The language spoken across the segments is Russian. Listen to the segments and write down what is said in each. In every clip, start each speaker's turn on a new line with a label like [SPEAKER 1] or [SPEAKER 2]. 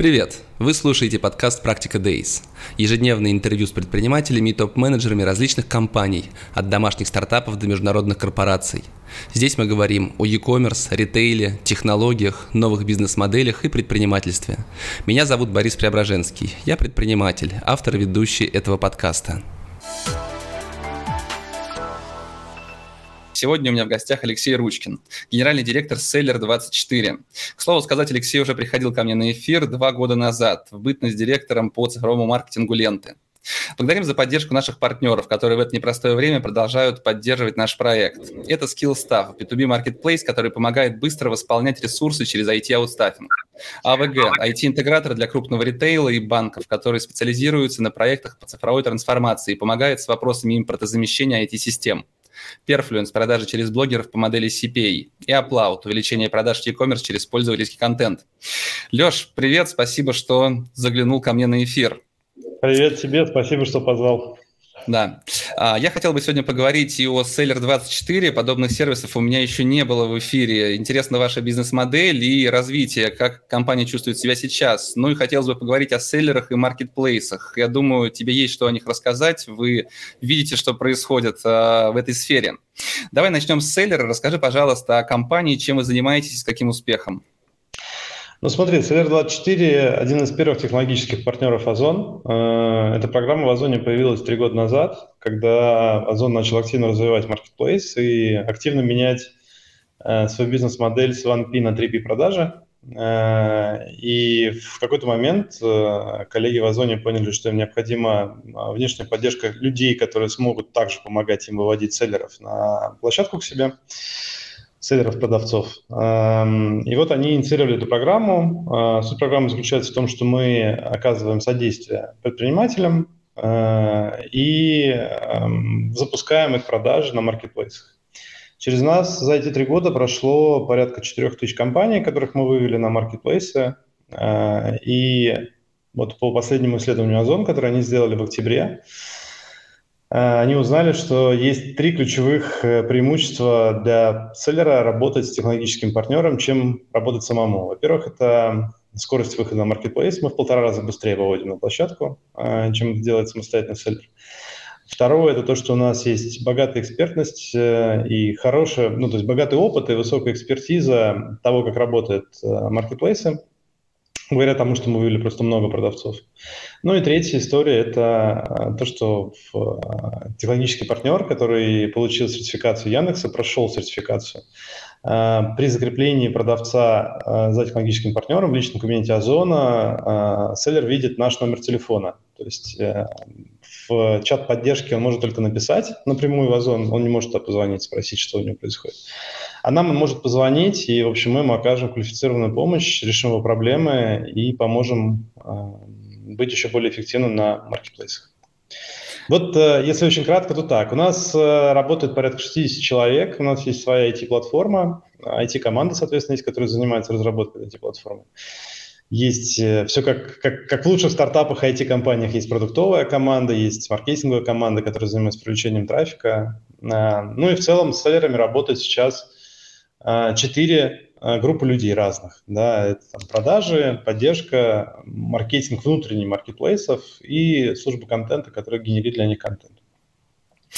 [SPEAKER 1] Привет! Вы слушаете подкаст «Практика Days». Ежедневное интервью с предпринимателями и топ-менеджерами различных компаний, от домашних стартапов до международных корпораций. Здесь мы говорим о e-commerce, ритейле, технологиях, новых бизнес-моделях и предпринимательстве. Меня зовут Борис Преображенский. Я предприниматель, автор и ведущий этого подкаста. Сегодня у меня в гостях Алексей Ручкин, генеральный директор Seller24. К слову сказать, Алексей уже приходил ко мне на эфир два года назад, в бытность директором по цифровому маркетингу ленты. Благодарим за поддержку наших партнеров, которые в это непростое время продолжают поддерживать наш проект. Это SkillStaff, B2B Marketplace, который помогает быстро восполнять ресурсы через IT-аутстаффинг. AVG – IT-интегратор для крупного ритейла и банков, которые специализируются на проектах по цифровой трансформации и помогает с вопросами импортозамещения IT-систем. Perfluence – продажи через блогеров по модели CPA. И Upload – увеличение продаж в e-commerce через пользовательский контент. Леш, привет, спасибо, что заглянул ко мне на эфир.
[SPEAKER 2] Привет тебе, спасибо, что позвал.
[SPEAKER 1] Да. А, я хотел бы сегодня поговорить и о Seller24. Подобных сервисов у меня еще не было в эфире. Интересна ваша бизнес-модель и развитие, как компания чувствует себя сейчас. Ну и хотелось бы поговорить о селлерах и маркетплейсах. Я думаю, тебе есть что о них рассказать. Вы видите, что происходит а, в этой сфере. Давай начнем с селлера. Расскажи, пожалуйста, о компании, чем вы занимаетесь, с каким успехом.
[SPEAKER 2] Ну смотри, CLR24 – один из первых технологических партнеров Озон. Э, эта программа в Озоне появилась три года назад, когда Озон начал активно развивать маркетплейс и активно менять э, свою бизнес-модель с 1P на 3P продажи. Э, и в какой-то момент коллеги в Озоне поняли, что им необходима внешняя поддержка людей, которые смогут также помогать им выводить селлеров на площадку к себе селлеров-продавцов. Эм, и вот они инициировали эту программу. Э, суть программы заключается в том, что мы оказываем содействие предпринимателям э, и эм, запускаем их продажи на маркетплейсах. Через нас за эти три года прошло порядка 4 тысяч компаний, которых мы вывели на маркетплейсы. Э, и вот по последнему исследованию Озон, которое они сделали в октябре, они узнали, что есть три ключевых э, преимущества для селлера работать с технологическим партнером, чем работать самому. Во-первых, это скорость выхода на маркетплейс. Мы в полтора раза быстрее выводим на площадку, э, чем делает самостоятельный селлер. Второе – это то, что у нас есть богатая экспертность и хорошая, ну, то есть богатый опыт и высокая экспертиза того, как работают маркетплейсы благодаря тому, что мы вывели просто много продавцов. Ну и третья история – это э, то, что э, технологический партнер, который получил сертификацию Яндекса, прошел сертификацию, э, при закреплении продавца за технологическим партнером в личном кабинете Озона селлер видит наш номер телефона. То есть чат поддержки он может только написать напрямую в Озон, он не может позвонить, спросить, что у него происходит. А нам он может позвонить, и, в общем, мы ему окажем квалифицированную помощь, решим его проблемы и поможем э, быть еще более эффективным на маркетплейсах. Вот, э, если очень кратко, то так. У нас э, работает порядка 60 человек, у нас есть своя IT-платформа, IT-команда, соответственно, есть, которая занимается разработкой IT-платформы. Есть э, все как, как, как в лучших стартапах IT-компаниях есть продуктовая команда, есть маркетинговая команда, которая занимается привлечением трафика. Э, ну и в целом с селлерами работает сейчас э, четыре группы людей разных. Да, это там, продажи, поддержка, маркетинг внутренний маркетплейсов и служба контента, которая генерит для них контент.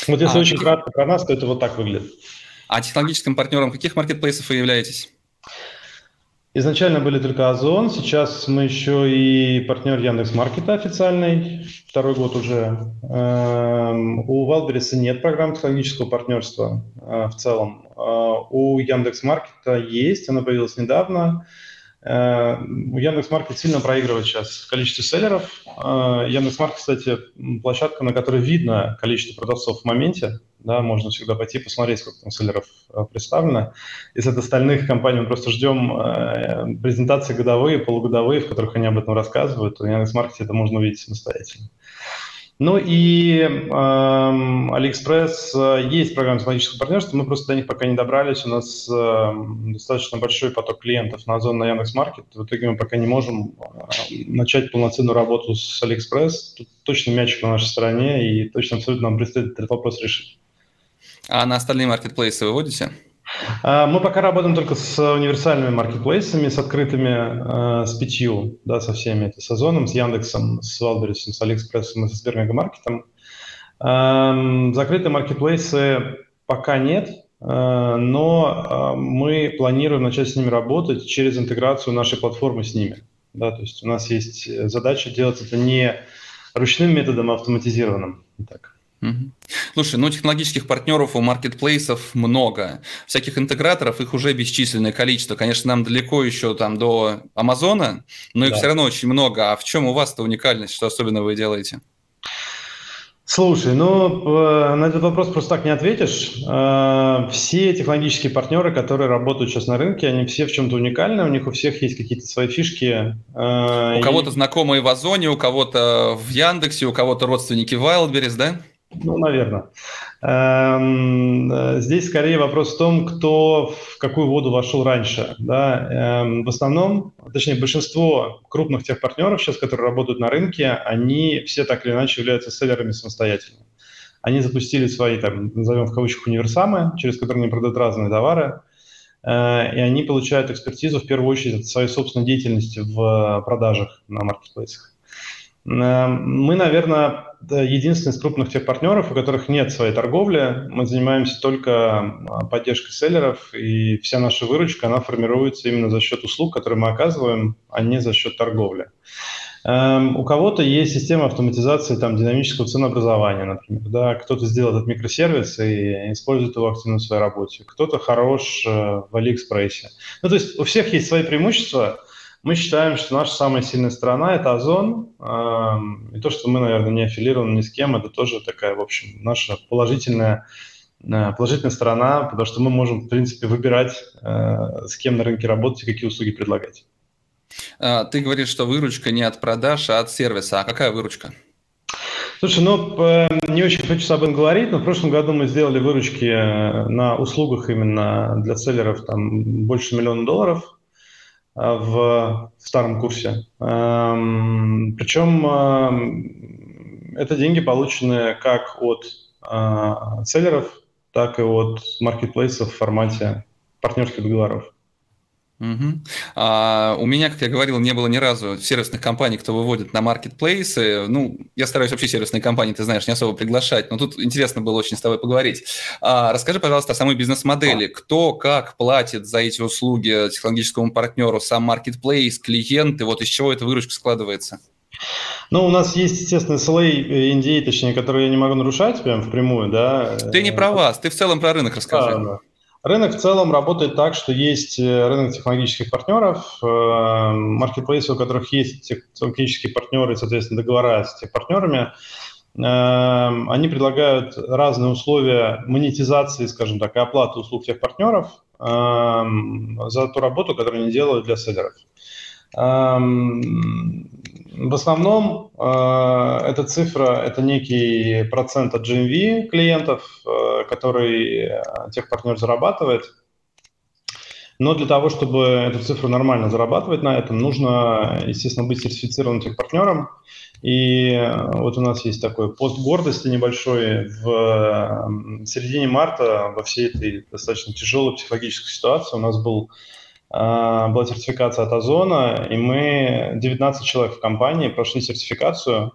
[SPEAKER 2] Вот если а, очень кратко про нас, то это вот так выглядит.
[SPEAKER 1] А технологическим партнером каких маркетплейсов вы являетесь?
[SPEAKER 2] Изначально были только Озон, сейчас мы еще и партнер Яндекс Маркета официальный, второй год уже. Эм, у Валбериса нет программы технологического партнерства э, в целом. Э, у Яндекс Маркета есть, она появилась недавно. Э, Яндекс.Маркет сильно проигрывает сейчас количество селлеров. Э, Яндекс.Маркет, кстати, площадка, на которой видно количество продавцов в моменте. Да, можно всегда пойти посмотреть, сколько там селлеров э, представлено. Из от остальных компаний мы просто ждем презентации годовые, полугодовые, в которых они об этом рассказывают. У Яндекс.Маркете это можно увидеть самостоятельно. Ну и эм, Алиэкспресс э, есть программа технологического партнерства, мы просто до них пока не добрались. У нас э, достаточно большой поток клиентов на Озон, на Яндекс.Маркет. В итоге мы пока не можем э, начать полноценную работу с Алиэкспресс. Тут точно мячик на нашей стороне, и точно абсолютно нам предстоит этот вопрос решить.
[SPEAKER 1] А на остальные маркетплейсы выводите?
[SPEAKER 2] А, мы пока работаем только с универсальными маркетплейсами, с открытыми, с пятью, да, со всеми. Это с Озоном, с Яндексом, с Валберисом, с Алиэкспрессом и с Сбермегамаркетом. Закрытые маркетплейсы пока нет, но мы планируем начать с ними работать через интеграцию нашей платформы с ними. Да, то есть у нас есть задача делать это не ручным методом, а автоматизированным. Так.
[SPEAKER 1] Слушай, ну технологических партнеров у маркетплейсов много. Всяких интеграторов, их уже бесчисленное количество. Конечно, нам далеко еще там до Амазона, но их да. все равно очень много. А в чем у вас-то уникальность, что особенно вы делаете?
[SPEAKER 2] Слушай, ну на этот вопрос просто так не ответишь. Э, все технологические партнеры, которые работают сейчас на рынке, они все в чем-то уникальны, у них у всех есть какие-то свои фишки.
[SPEAKER 1] Э, у и... кого-то знакомые в Озоне, у кого-то в Яндексе, у кого-то родственники в Wildberries, да?
[SPEAKER 2] Ну, наверное. Эм, э, здесь скорее вопрос в том, кто в какую воду вошел раньше. Да? Эм, в основном, точнее, большинство крупных тех партнеров сейчас, которые работают на рынке, они все так или иначе являются селлерами самостоятельно. Они запустили свои, там, назовем в кавычках, универсамы, через которые они продают разные товары, э, и они получают экспертизу в первую очередь от своей собственной деятельности в продажах на маркетплейсах. Эм, мы, наверное, единственный из крупных тех партнеров, у которых нет своей торговли. Мы занимаемся только поддержкой селлеров, и вся наша выручка, она формируется именно за счет услуг, которые мы оказываем, а не за счет торговли. Um, у кого-то есть система автоматизации там, динамического ценообразования, например. Да? Кто-то сделал этот микросервис и использует его активно в своей работе. Кто-то хорош uh, в Алиэкспрессе. Ну, то есть у всех есть свои преимущества – мы считаем, что наша самая сильная сторона – это Озон. И то, что мы, наверное, не аффилированы ни с кем, это тоже такая, в общем, наша положительная э, положительная сторона, потому что мы можем, в принципе, выбирать, э, с кем на рынке работать и какие услуги предлагать.
[SPEAKER 1] А, ты говоришь, что выручка не от продаж, а от сервиса. А какая выручка?
[SPEAKER 2] Слушай, ну, не очень хочу об этом говорить, но в прошлом году мы сделали выручки э, на услугах именно для селлеров там больше миллиона долларов. В старом курсе. Эм, Причем эм, это деньги получены как от а, селлеров, так и от маркетплейсов в формате партнерских договоров.
[SPEAKER 1] Угу. А, у меня, как я говорил, не было ни разу сервисных компаний, кто выводит на маркетплейсы. Ну, я стараюсь вообще сервисные компании, ты знаешь, не особо приглашать, но тут интересно было очень с тобой поговорить. А, расскажи, пожалуйста, о самой бизнес-модели. Кто, как платит за эти услуги технологическому партнеру, сам маркетплейс, клиенты, вот из чего эта выручка складывается?
[SPEAKER 2] Ну, у нас есть, естественно, SLA, NDA, точнее, которые я не могу нарушать прям впрямую, да.
[SPEAKER 1] Ты не про вас, ты в целом про рынок расскажи. Да, да.
[SPEAKER 2] Рынок в целом работает так, что есть э, рынок технологических партнеров, э, маркетплейсы, у которых есть технологические партнеры, соответственно, договора с этими партнерами. Э, они предлагают разные условия монетизации, скажем так, и оплаты услуг тех партнеров за ту работу, которую они делают для селлеров. В основном э, эта цифра – это некий процент от GMV клиентов, э, который э, техпартнер зарабатывает. Но для того, чтобы эту цифру нормально зарабатывать на этом, нужно, естественно, быть сертифицированным техпартнером. И вот у нас есть такой пост гордости небольшой. В середине марта во всей этой достаточно тяжелой психологической ситуации у нас был была сертификация от Озона, и мы, 19 человек в компании, прошли сертификацию.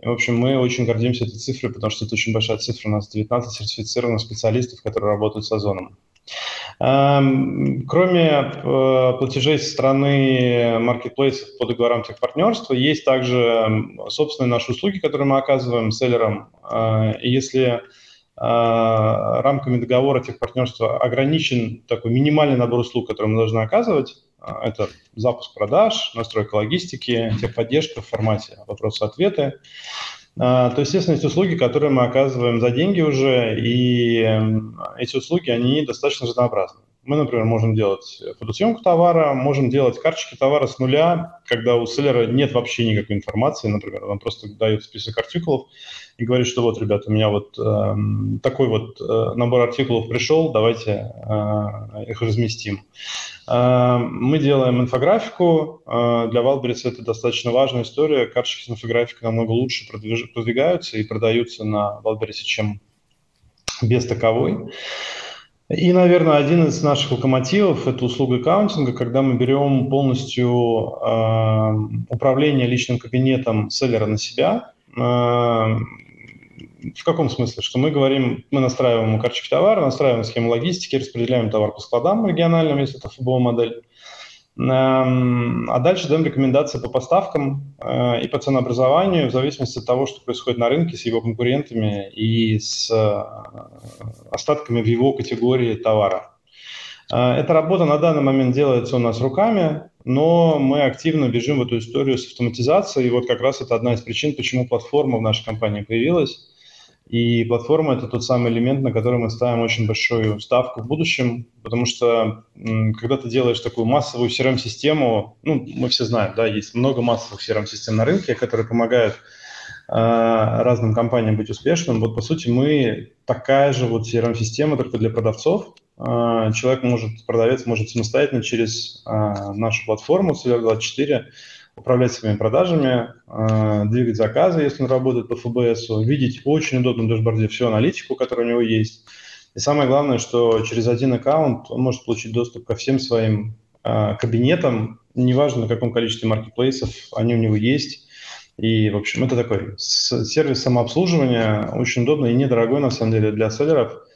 [SPEAKER 2] И, в общем, мы очень гордимся этой цифрой, потому что это очень большая цифра. У нас 19 сертифицированных специалистов, которые работают с Озоном. Кроме э, платежей со стороны маркетплейсов по договорам техпартнерства, есть также собственные наши услуги, которые мы оказываем селлерам. А, и если а, рамками договора техпартнерства ограничен такой минимальный набор услуг, которые мы должны оказывать. А, это запуск продаж, настройка логистики, техподдержка в формате вопросы-ответы. А, то, естественно, есть услуги, которые мы оказываем за деньги уже, и эти услуги, они достаточно разнообразны. Мы, например, можем делать фотосъемку товара, можем делать карточки товара с нуля, когда у селлера нет вообще никакой информации, например, он просто дает список артикулов и говорит, что вот, ребята, у меня вот э, такой вот э, набор артикулов пришел, давайте э, их разместим. Э, мы делаем инфографику, э, для Wildberries это достаточно важная история, карточки с инфографикой намного лучше продвигаются и продаются на Wildberries, чем без таковой. И, наверное, один из наших локомотивов – это услуга аккаунтинга, когда мы берем полностью э, управление личным кабинетом селлера на себя. Э, в каком смысле? Что мы говорим, мы настраиваем карточки товара, настраиваем схему логистики, распределяем товар по складам региональным, если это ФБО-модель. Эм, а дальше даем рекомендации по поставкам э, и по ценообразованию в зависимости от того, что происходит на рынке с его конкурентами и с э, остатками в его категории товара. Э, эта работа на данный момент делается у нас руками, но мы активно бежим в эту историю с автоматизацией. И вот как раз это одна из причин, почему платформа в нашей компании появилась. И платформа – это тот самый элемент, на который мы ставим очень большую ставку в будущем, потому что когда ты делаешь такую массовую CRM-систему, ну, мы все знаем, да, есть много массовых CRM-систем на рынке, которые помогают э, разным компаниям быть успешным. Вот, по сути, мы такая же вот CRM-система, только для продавцов. Э, человек может, продавец может самостоятельно через э, нашу платформу Seller24 управлять своими продажами, э, двигать заказы, если он работает по ФБС, видеть очень удобно в дашборде всю аналитику, которая у него есть. И самое главное, что через один аккаунт он может получить доступ ко всем своим э, кабинетам, неважно, на каком количестве маркетплейсов они у него есть. И, в общем, это такой сервис самообслуживания, очень удобный и недорогой, на самом деле, для селлеров –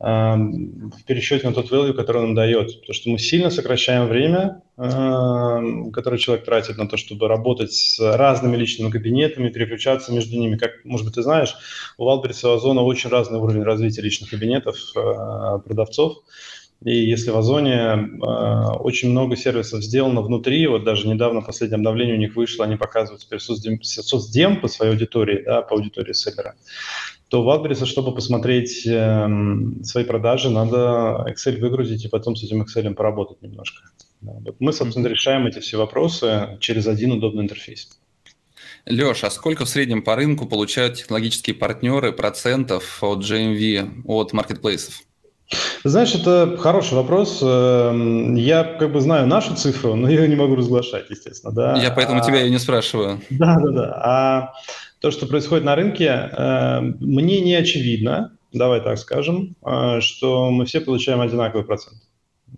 [SPEAKER 2] в пересчете на тот value, который он дает. Потому что мы сильно сокращаем время, которое человек тратит на то, чтобы работать с разными личными кабинетами, переключаться между ними. Как, может быть, ты знаешь, у Валберса и Озона очень разный уровень развития личных кабинетов а, продавцов. И если в Озоне э, очень много сервисов сделано внутри, вот даже недавно последнее обновление у них вышло, они показывают теперь соцдем, соцдем по своей аудитории, да, по аудитории селлера то в Wildberries, чтобы посмотреть э, свои продажи, надо Excel выгрузить и потом с этим Excel поработать немножко. Да. Вот мы, собственно, решаем эти все вопросы через один удобный интерфейс.
[SPEAKER 1] Леш, а сколько в среднем по рынку получают технологические партнеры процентов от GMV, от маркетплейсов?
[SPEAKER 2] Знаешь, это хороший вопрос. Эм, я как бы знаю нашу цифру, но ее не могу разглашать, естественно. Да?
[SPEAKER 1] Я поэтому а... тебя и не спрашиваю.
[SPEAKER 2] Да, да, да. А то, что происходит на рынке, э, мне не очевидно, давай так скажем, э, что мы все получаем одинаковый процент.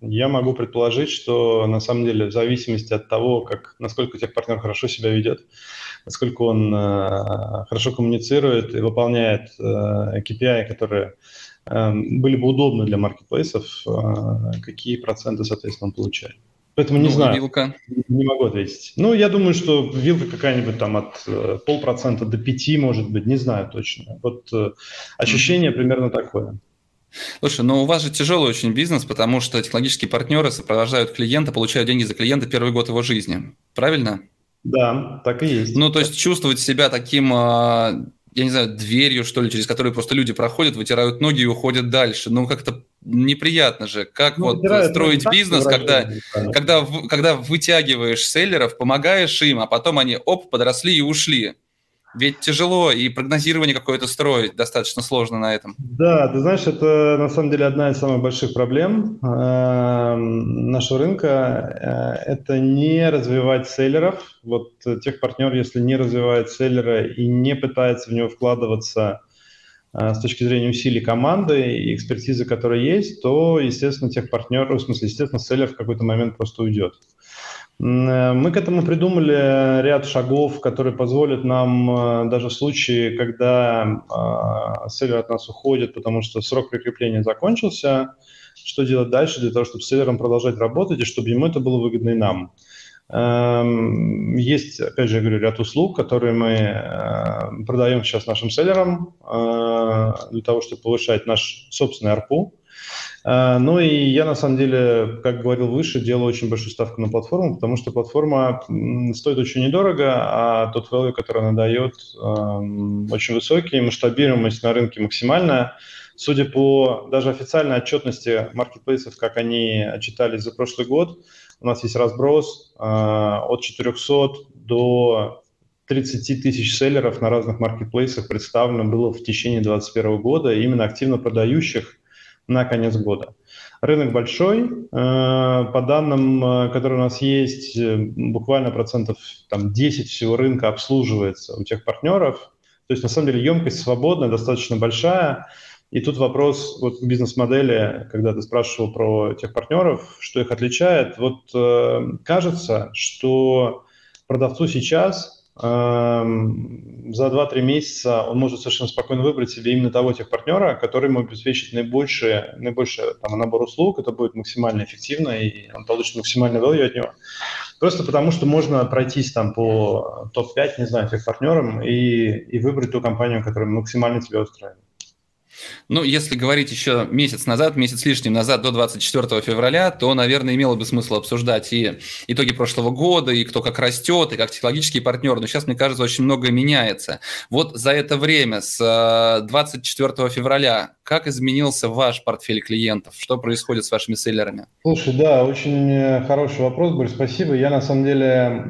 [SPEAKER 2] Я могу предположить, что на самом деле в зависимости от того, как, насколько техпартнер хорошо себя ведет, насколько он э, хорошо коммуницирует и выполняет KPI, которые были бы удобны для маркетплейсов, какие проценты, соответственно, он получает. Поэтому не ну, знаю. Вилка. Не могу ответить. Ну, я думаю, что вилка какая-нибудь там от э, полпроцента до пяти, может быть, не знаю точно. Вот э, ощущение mm-hmm. примерно такое.
[SPEAKER 1] Слушай, ну у вас же тяжелый очень бизнес, потому что технологические партнеры сопровождают клиента, получают деньги за клиента первый год его жизни. Правильно?
[SPEAKER 2] Да, так и есть.
[SPEAKER 1] Ну, то есть чувствовать себя таким а, я не знаю, дверью, что ли, через которую просто люди проходят, вытирают ноги и уходят дальше. Ну, как-то неприятно же. Как ну, вот строить бизнес, когда, когда, когда вытягиваешь селлеров, помогаешь им, а потом они, оп, подросли и ушли. Ведь тяжело, и прогнозирование какое-то строить достаточно сложно на этом.
[SPEAKER 2] Да, ты знаешь, это на самом деле одна из самых больших проблем э, нашего рынка. Э, это не развивать селлеров. Вот тех партнер, если не развивает селлера и не пытается в него вкладываться э, с точки зрения усилий команды и экспертизы, которая есть, то, естественно, тех партнер, в смысле, естественно, селлер в какой-то момент просто уйдет. Э, мы к этому придумали ряд шагов, которые позволят нам э, даже в случае, когда э, селлер от нас уходит, потому что срок прикрепления закончился, что делать дальше для того, чтобы с селлером продолжать работать и чтобы ему это было выгодно и нам. Есть, опять же, я говорю, ряд услуг, которые мы продаем сейчас нашим селлерам для того, чтобы повышать наш собственный ARPU. А, ну и я, на самом деле, как говорил выше, делаю очень большую ставку на платформу, потому что платформа стоит очень недорого, а тот value, который она дает, очень высокий, масштабируемость на рынке максимальная. Судя по даже официальной отчетности маркетплейсов, как они отчитались за прошлый год, у нас есть разброс а, от 400 до 30 тысяч селлеров на разных маркетплейсах представлено было в течение 2021 года, именно активно продающих на конец года. Рынок большой. Э, по данным, э, которые у нас есть, э, буквально процентов там, 10 всего рынка обслуживается у тех партнеров. То есть, на самом деле, емкость свободная, достаточно большая. И тут вопрос вот бизнес-модели, когда ты спрашивал про тех партнеров, что их отличает. Вот э, кажется, что продавцу сейчас э, за 2-3 месяца он может совершенно спокойно выбрать себе именно того тех партнера, который ему обеспечит наибольший, наибольший там, набор услуг, это будет максимально эффективно, и он получит максимальный value от него. Просто потому, что можно пройтись там по топ-5, не знаю, тех партнерам и, и выбрать ту компанию, которая максимально тебя устраивает.
[SPEAKER 1] Ну, если говорить еще месяц назад, месяц лишним назад, до 24 февраля, то, наверное, имело бы смысл обсуждать и итоги прошлого года, и кто как растет, и как технологический партнер. Но сейчас, мне кажется, очень многое меняется. Вот за это время, с 24 э, февраля, как изменился ваш портфель клиентов? Что происходит с вашими селлерами?
[SPEAKER 2] Слушай, да, очень э, хороший вопрос, Борис, спасибо. Я, на самом деле,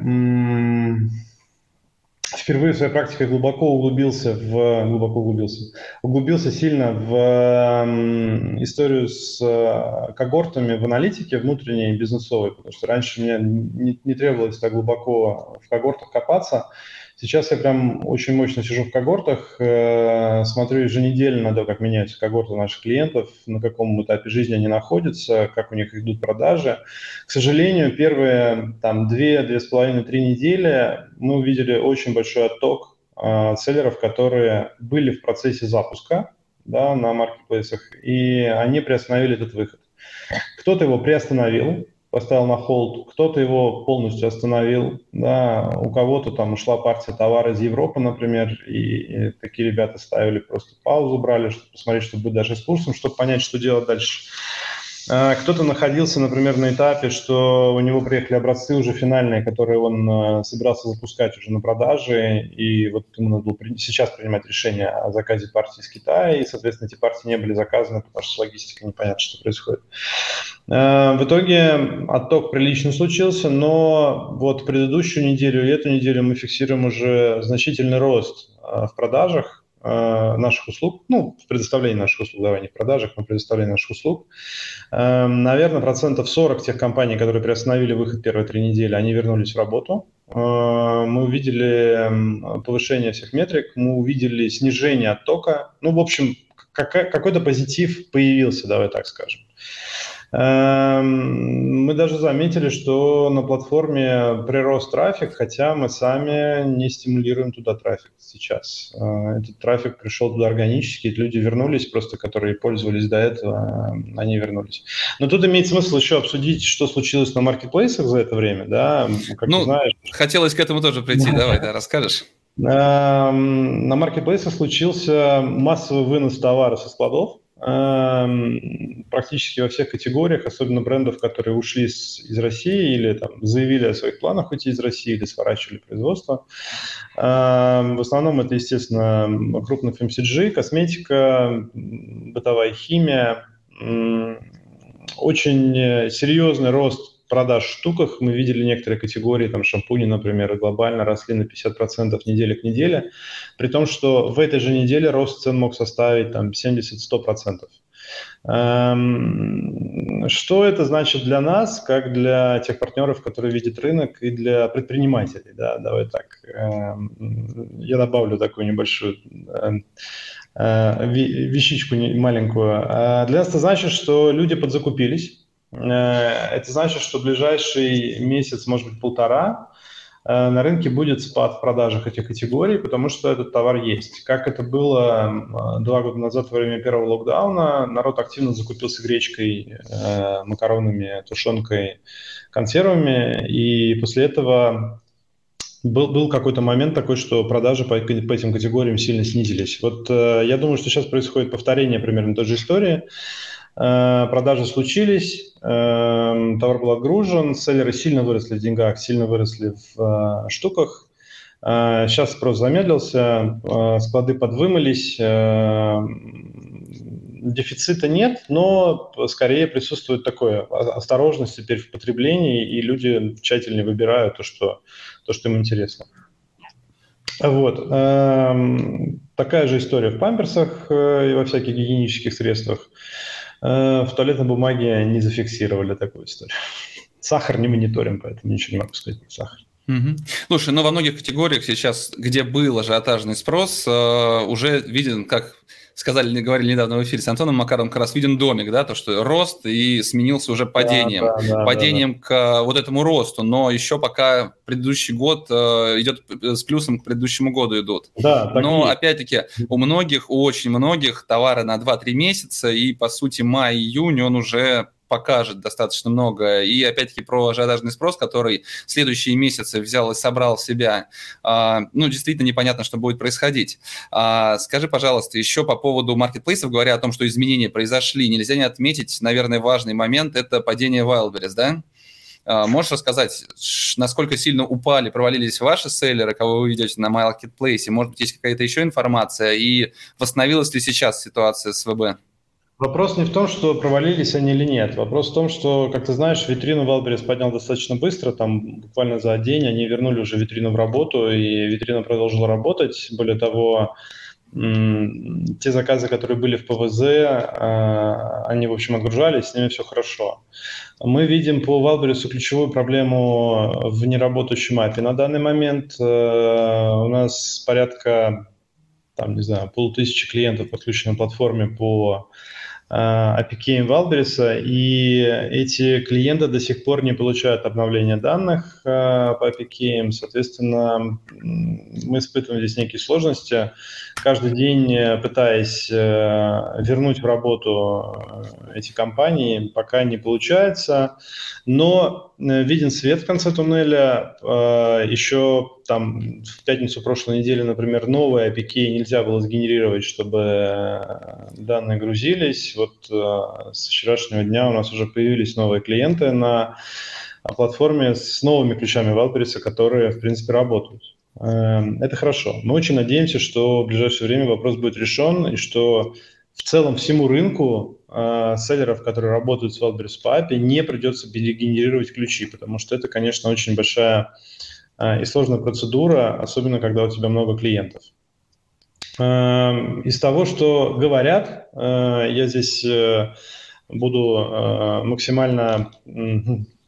[SPEAKER 2] впервые в своей практике глубоко углубился в глубоко углубился углубился сильно в историю с э, когортами в аналитике внутренней и бизнесовой, потому что раньше мне не, не требовалось так глубоко в когортах копаться. Сейчас я прям очень мощно сижу в когортах, э, смотрю еженедельно то, как меняются когорты наших клиентов, на каком этапе жизни они находятся, как у них идут продажи. К сожалению, первые там две, две с половиной, три недели мы увидели очень большой отток э, селлеров, которые были в процессе запуска да, на маркетплейсах, и они приостановили этот выход. Кто-то его приостановил, поставил на холд, кто-то его полностью остановил, да, у кого-то там ушла партия товара из Европы, например, и, и такие ребята ставили просто паузу, брали, чтобы посмотреть, что будет даже с курсом, чтобы понять, что делать дальше. А, кто-то находился, например, на этапе, что у него приехали образцы уже финальные, которые он а, собирался запускать уже на продаже, и вот ему надо было сейчас принимать решение о заказе партии из Китая, и, соответственно, эти партии не были заказаны, потому что с логистикой непонятно, что происходит. А, в итоге отток прилично случился, но вот предыдущую неделю и эту неделю мы фиксируем уже значительный рост в продажах, наших услуг, ну, в предоставлении наших услуг, давай не в продажах, но в предоставлении наших услуг. Э, наверное, процентов 40 тех компаний, которые приостановили выход первые три недели, они вернулись в работу. Э, мы увидели повышение всех метрик, мы увидели снижение оттока. Ну, в общем, какой-то позитив появился, давай так скажем. Эм, мы даже заметили, что на платформе прирост трафик, хотя мы сами не стимулируем туда трафик сейчас. Э, этот трафик пришел туда органически, люди вернулись, просто которые пользовались до этого, э, они вернулись. Но тут имеет смысл еще обсудить, что случилось на маркетплейсах за это время, да,
[SPEAKER 1] как ну, знаешь. Хотелось к этому тоже прийти, давай, да, расскажешь.
[SPEAKER 2] Эм, на маркетплейсах случился массовый вынос товара со складов, Эм, практически во всех категориях, особенно брендов, которые ушли с, из России или там, заявили о своих планах уйти из России или сворачивали производство. Эм, в основном это, естественно, крупный FMCG, косметика, бытовая химия. Очень серьезный рост продаж штуках мы видели некоторые категории, там шампуни, например, глобально росли на 50% неделя к неделе, при том, что в этой же неделе рост цен мог составить там 70-100%. Эм, что это значит для нас, как для тех партнеров, которые видят рынок, и для предпринимателей? Да, давай так. Эм, я добавлю такую небольшую эм, э, вещичку маленькую. А для нас это значит, что люди подзакупились, это значит, что в ближайший месяц, может быть, полтора, э, на рынке будет спад в продажах этих категорий, потому что этот товар есть. Как это было два года назад во время первого локдауна, народ активно закупился гречкой, э, макаронами, тушенкой, консервами, и после этого был, был какой-то момент такой, что продажи по, по этим категориям сильно снизились. Вот я думаю, что сейчас происходит повторение примерно той же истории. Э, продажи случились, эм, товар был отгружен, селлеры сильно выросли в деньгах, сильно выросли в э, штуках. Сейчас э, спрос замедлился, склады подвымылись, дефицита нет, но скорее присутствует такое осторожность теперь в потреблении, и люди тщательнее выбирают то, что, то, что им интересно. Вот. Эм, такая же история в памперсах и во всяких гигиенических средствах. Э, в туалетной бумаге не зафиксировали такую историю. Сахар не мониторим, поэтому ничего не могу сказать про сахар.
[SPEAKER 1] Угу. Слушай, ну во многих категориях сейчас, где был ажиотажный спрос, э, уже виден как сказали, говорили недавно в эфире с Антоном Макаровым, как раз виден домик, да, то, что рост и сменился уже падением. Да, да, да, падением да, да. к вот этому росту, но еще пока предыдущий год э, идет с плюсом к предыдущему году идут. Да, но опять-таки у многих, у очень многих товары на 2-3 месяца, и по сути май-июнь он уже покажет достаточно много. И опять-таки про ажиотажный спрос, который следующие месяцы взял и собрал в себя. А, ну, действительно непонятно, что будет происходить. А, скажи, пожалуйста, еще по поводу маркетплейсов, говоря о том, что изменения произошли, нельзя не отметить, наверное, важный момент – это падение Wildberries, да? А, можешь рассказать, насколько сильно упали, провалились ваши селлеры, кого вы ведете на Marketplace? Может быть, есть какая-то еще информация? И восстановилась ли сейчас ситуация с ВБ?
[SPEAKER 2] Вопрос не в том, что провалились они или нет. Вопрос в том, что, как ты знаешь, витрину Wildberries поднял достаточно быстро. Там буквально за день они вернули уже витрину в работу, и витрина продолжила работать. Более того, те заказы, которые были в ПВЗ, а, они, в общем, отгружались, с ними все хорошо. Мы видим по Wildberries ключевую проблему в неработающем API. На данный момент э, у нас порядка, там, не знаю, полутысячи клиентов подключены к платформе по API э, Wildberries, и эти клиенты до сих пор не получают обновления данных э, по API. Соответственно, мы испытываем здесь некие сложности. Каждый день пытаясь э, вернуть в работу эти компании, пока не получается. Но виден свет в конце туннеля. Еще там в пятницу прошлой недели, например, новые API нельзя было сгенерировать, чтобы э, данные грузились. Вот э, с вчерашнего дня у нас уже появились новые клиенты на платформе с новыми ключами Wildberries, которые, в принципе, работают. Эм, это хорошо. Мы очень надеемся, что в ближайшее время вопрос будет решен, и что в целом всему рынку э, селлеров, которые работают с Wildberries по API, не придется генерировать ключи, потому что это, конечно, очень большая а, и сложная процедура, особенно когда у тебя много клиентов. Эм, из того, что говорят, э, я здесь э, буду э, максимально,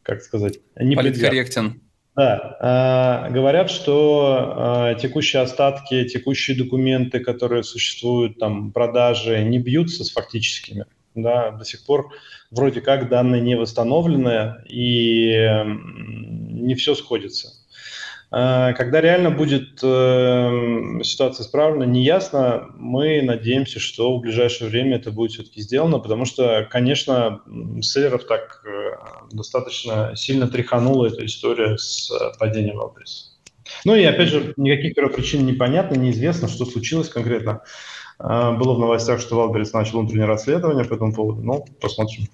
[SPEAKER 2] как сказать,
[SPEAKER 1] не политкорректен.
[SPEAKER 2] Да, говорят, что текущие остатки, текущие документы, которые существуют, там, продажи, не бьются с фактическими. Да, до сих пор вроде как данные не восстановлены, и не все сходится. Э, когда реально будет э, ситуация исправлена, неясно. Мы надеемся, что в ближайшее время это будет все-таки сделано, потому что, конечно, селлеров так э, достаточно сильно тряханула эта история с падением Wildberries. Ну и опять же, никаких первопричин непонятно, неизвестно, что случилось конкретно. Было в новостях, что Wildberries начал внутреннее расследование по этому поводу. Ну, посмотрим.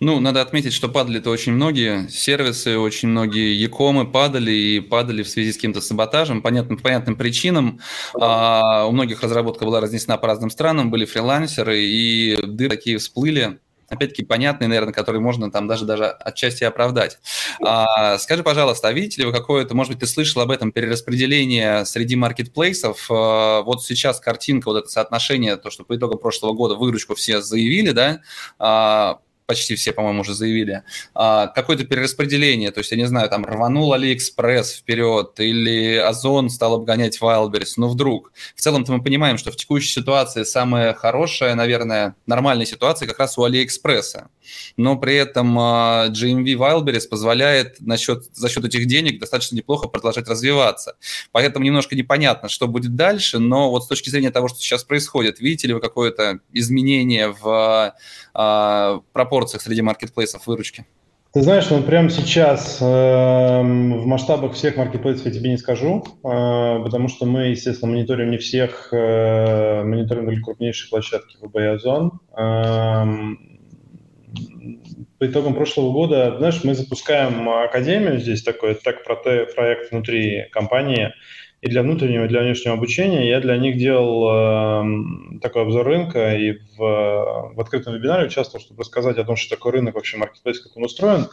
[SPEAKER 1] Ну, надо отметить, что падали-то очень многие сервисы, очень многие якомы падали и падали в связи с каким-то саботажем, понятным, по понятным причинам. А, у многих разработка была разнесена по разным странам, были фрилансеры, и дыры такие всплыли опять-таки, понятные, наверное, которые можно там даже, даже отчасти оправдать. А, скажи, пожалуйста, а видите ли вы какое-то, может быть, ты слышал об этом перераспределение среди маркетплейсов? А, вот сейчас картинка, вот это соотношение, то, что по итогам прошлого года выручку все заявили, да, а, почти все, по-моему, уже заявили, а, какое-то перераспределение, то есть, я не знаю, там рванул Алиэкспресс вперед или Озон стал обгонять Wildberries, ну вдруг. В целом-то мы понимаем, что в текущей ситуации самая хорошая, наверное, нормальная ситуация как раз у Алиэкспресса но при этом а, GMV Wildberries позволяет насчет, за счет этих денег достаточно неплохо продолжать развиваться. Поэтому немножко непонятно, что будет дальше, но вот с точки зрения того, что сейчас происходит, видите ли вы какое-то изменение в а, пропорциях среди маркетплейсов выручки?
[SPEAKER 2] Ты знаешь, ну прямо сейчас э, в масштабах всех маркетплейсов я тебе не скажу, э, потому что мы, естественно, мониторим не всех, э, мониторим только крупнейшие площадки в и. Э, по итогам прошлого года, знаешь, мы запускаем академию здесь такой, так проект внутри компании и для внутреннего, и для внешнего обучения. Я для них делал э, такой обзор рынка и в, в открытом вебинаре участвовал, чтобы рассказать о том, что такой рынок, вообще маркетплейс, как он устроен.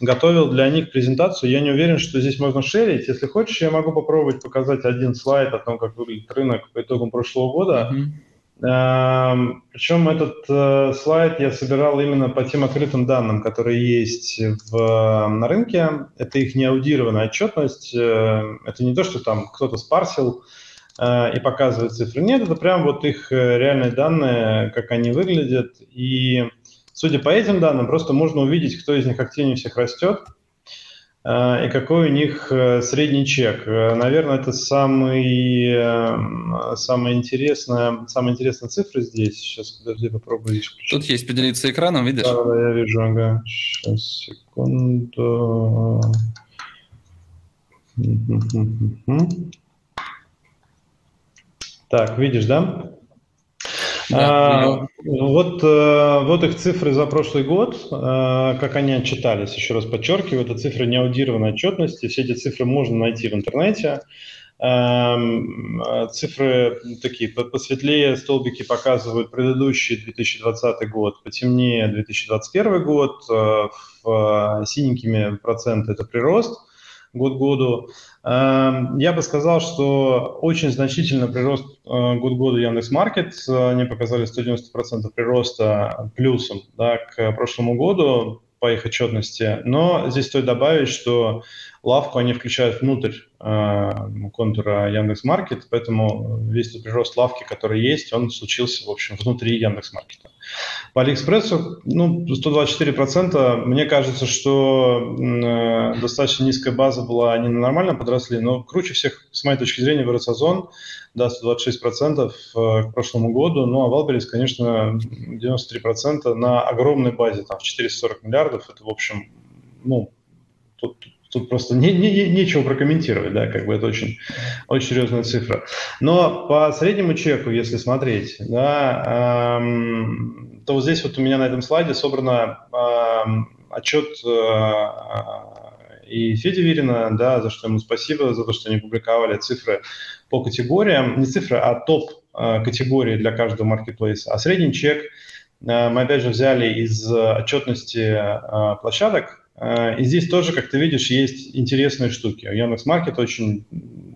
[SPEAKER 2] Готовил для них презентацию. Я не уверен, что здесь можно шерить. Если хочешь, я могу попробовать показать один слайд о том, как выглядит рынок по итогам прошлого года. Mm-hmm Причем этот э, слайд я собирал именно по тем открытым данным, которые есть в, на рынке. Это их неаудированная отчетность. Э, это не то, что там кто-то спарсил и показывает цифры. Нет, это прям вот их реальные данные, как они выглядят. И судя по этим данным, просто можно увидеть, кто из них активнее всех растет – и какой у них э, средний чек. Э, наверное, это самый, эм, самая интересная, самая интересная цифра здесь. Сейчас, подожди, попробую здесь
[SPEAKER 1] включить. Тут есть поделиться экраном, видишь?
[SPEAKER 2] Да, да, я вижу, ага. Сейчас, секунду. Так, видишь, да? Да, а, вот, э, вот их цифры за прошлый год, э, как они отчитались, еще раз подчеркиваю, это цифры неаудированной отчетности, все эти цифры можно найти в интернете. Эм, цифры такие посветлее, столбики показывают предыдущий 2020 год, потемнее 2021 год, синенькими проценты это прирост год году. Эм, я бы сказал, что очень значительно прирост э, год году Яндекс.Маркет. Они показали 190% прироста плюсом да, к прошлому году по их отчетности. Но здесь стоит добавить, что лавку они включают внутрь э, контура Яндекс.Маркет, поэтому весь тот прирост лавки, который есть, он случился, в общем, внутри Яндекс.Маркета. По Алиэкспрессу, ну, 124%. Мне кажется, что э, достаточно низкая база была, они нормально подросли, но круче всех, с моей точки зрения, вырос Озон, да, 126% э, к прошлому году. Ну, а Валберис, конечно, 93% на огромной базе, там, в 440 миллиардов. Это, в общем, ну, тут Тут просто не, не, нечего прокомментировать, да, как бы это очень, очень серьезная цифра. Но по среднему чеку, если смотреть, да, эм, то вот здесь вот у меня на этом слайде собрано эм, отчет э, и Феди Вирина, да, за что ему спасибо, за то, что они публиковали цифры по категориям, не цифры, а топ э, категории для каждого маркетплейса. А средний чек э, мы опять же взяли из отчетности э, площадок, а, и здесь тоже, как ты видишь, есть интересные штуки. У Яндекс.Маркет очень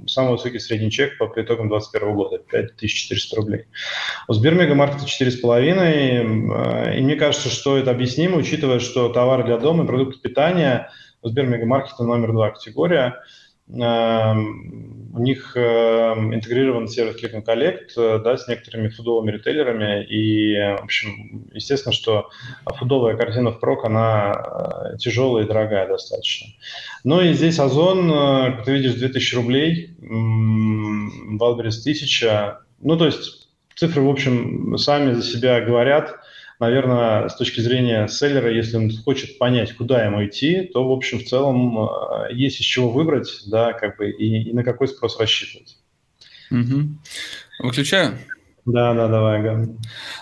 [SPEAKER 2] самый высокий средний чек по итогам 2021 года, 5400 рублей. У Сбермегамаркета 4,5. А, и мне кажется, что это объяснимо, учитывая, что товары для дома и продукты питания у Сбермегамаркета номер два категория – у них эм, интегрирован сервис Click and Collect э, да, с некоторыми фудовыми ритейлерами. И, в общем, естественно, что фудовая корзина в прок, она э, тяжелая и дорогая достаточно. Ну и здесь Озон, э, как ты видишь, 2000 рублей, Wildberries 1000. Ну, то есть цифры, в общем, сами за себя говорят – наверное, с точки зрения селлера, если он хочет понять, куда ему идти, то, в общем, в целом э, есть из чего выбрать, да, как бы, и, и на какой спрос рассчитывать.
[SPEAKER 1] Угу. Выключаю?
[SPEAKER 2] Да, да, давай, Ган.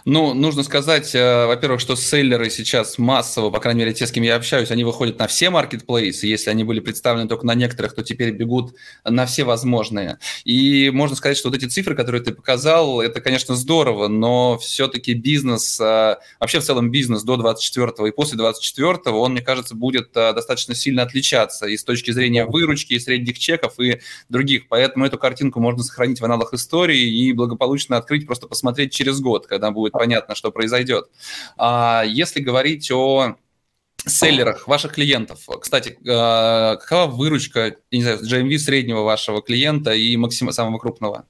[SPEAKER 1] Ну, нужно сказать, э, во-первых, что селлеры сейчас массово, по крайней мере, те, с кем я общаюсь, они выходят на все маркетплейсы. Если они были представлены только на некоторых, то теперь бегут на все возможные. И можно сказать, что вот эти цифры, которые ты показал, это, конечно, здорово, но все-таки бизнес, э, вообще в целом бизнес до 24 и после 24, он, мне кажется, будет э, достаточно сильно отличаться и с точки зрения выручки, и средних чеков, и других. Поэтому эту картинку можно сохранить в аналах истории и благополучно открыть просто посмотреть через год, когда будет понятно, что произойдет. А если говорить о селлерах ваших клиентов. Кстати, а, какова выручка, не знаю, GMV среднего вашего клиента и максима самого крупного?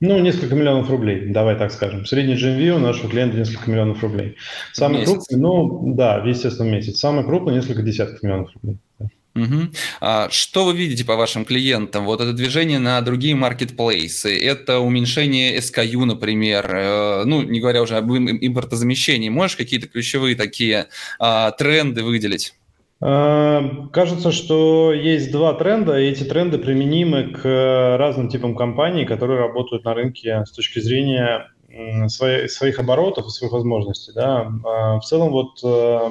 [SPEAKER 2] Ну, несколько миллионов рублей, давай так скажем. Средний GMV у нашего клиента несколько миллионов рублей. Самый крупный, ну, да, естественно, месяц. Самый крупный несколько десятков миллионов рублей.
[SPEAKER 1] Угу. А что вы видите по вашим клиентам? Вот это движение на другие маркетплейсы, это уменьшение SKU, например, э, ну, не говоря уже об импортозамещении. Можешь какие-то ключевые такие а, тренды выделить?
[SPEAKER 2] А, кажется, что есть два тренда, и эти тренды применимы к разным типам компаний, которые работают на рынке с точки зрения свои, своих оборотов и своих возможностей. Да. А в целом вот э,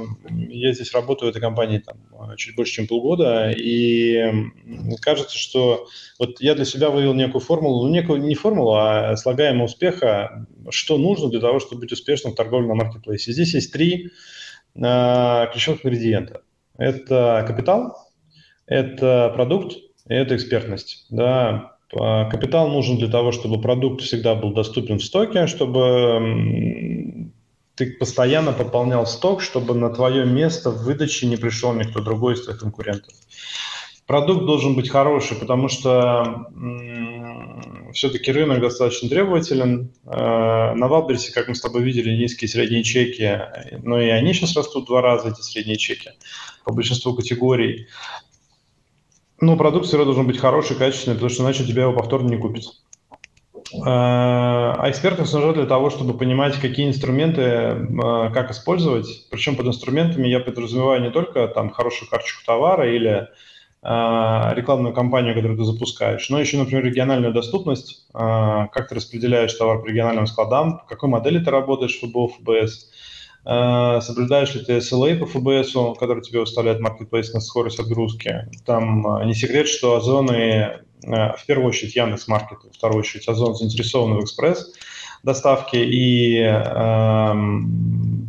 [SPEAKER 2] я здесь работаю в этой компании там, чуть больше, чем полгода, и кажется, что вот я для себя вывел некую формулу, ну, некую не формулу, а слагаемое успеха, что нужно для того, чтобы быть успешным в торговле на маркетплейсе. Здесь есть три э, ключевых ингредиента. Это капитал, это продукт, это экспертность. Да. А, капитал нужен для того, чтобы продукт всегда был доступен в стоке, чтобы ты постоянно пополнял сток, чтобы на твое место в выдаче не пришел никто другой из твоих конкурентов. Продукт должен быть хороший, потому что все-таки рынок достаточно требователен. Э, на Валберсе, как мы с тобой видели, низкие средние чеки, но и они сейчас растут в два раза, эти средние чеки, по большинству категорий. Но продукт все равно должен быть хороший, качественный, потому что иначе тебя его повторно не купит. Э, а экспертов нужно для того, чтобы понимать, какие инструменты, э, как использовать. Причем под инструментами я подразумеваю не только там хорошую карточку товара или а, рекламную кампанию, которую ты запускаешь, но еще, например, региональную доступность, как ты распределяешь товар по региональным складам, по какой модели ты работаешь, ФБО, ФБС, соблюдаешь ли ты SLA по ФБС, который тебе выставляет Marketplace на скорость отгрузки. Там не секрет, что Озоны, в первую очередь Яндекс Маркет, в вторую очередь Озон заинтересованы в экспресс доставке и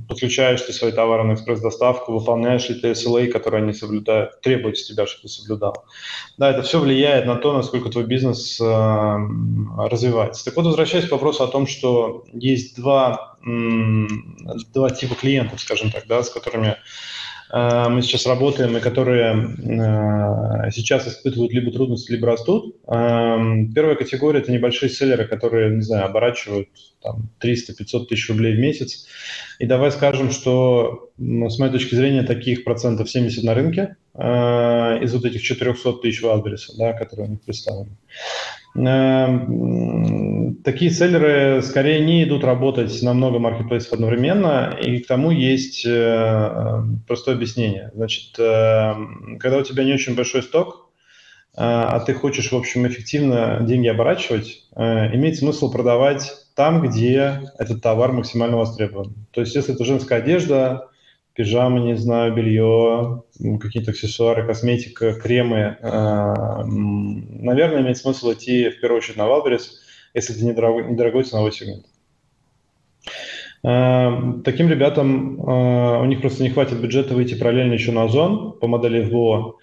[SPEAKER 2] подключаешь ты свои товары на экспресс-доставку, выполняешь ли ты SLA, которые они соблюдают, требуют с тебя, чтобы ты соблюдал. Да, это все влияет на то, насколько твой бизнес э, развивается. Так вот, возвращаясь к вопросу о том, что есть два, два типа клиентов, скажем так, да, с которыми мы сейчас работаем и которые э, сейчас испытывают либо трудности, либо растут. Эм, первая категория – это небольшие селлеры, которые, не знаю, оборачивают там, 300-500 тысяч рублей в месяц. И давай скажем, что с моей точки зрения таких процентов 70 на рынке э, из вот этих 400 тысяч в адресе, да, которые у них представлены. Эм, такие селлеры скорее не идут работать на много маркетплейсов одновременно, и к тому есть э, простое объяснение. Значит, эм, когда у тебя не очень большой сток, э, а ты хочешь, в общем, эффективно деньги оборачивать, э, имеет смысл продавать там, где этот товар максимально востребован. То есть, если это женская одежда, пижамы, не знаю, белье, какие-то аксессуары, косметика, кремы. А, наверное, имеет смысл идти в первую очередь на Wildberries, если это недорогой, недорогой ценовой сегмент. А, таким ребятам а, у них просто не хватит бюджета выйти параллельно еще на Озон по модели FBO.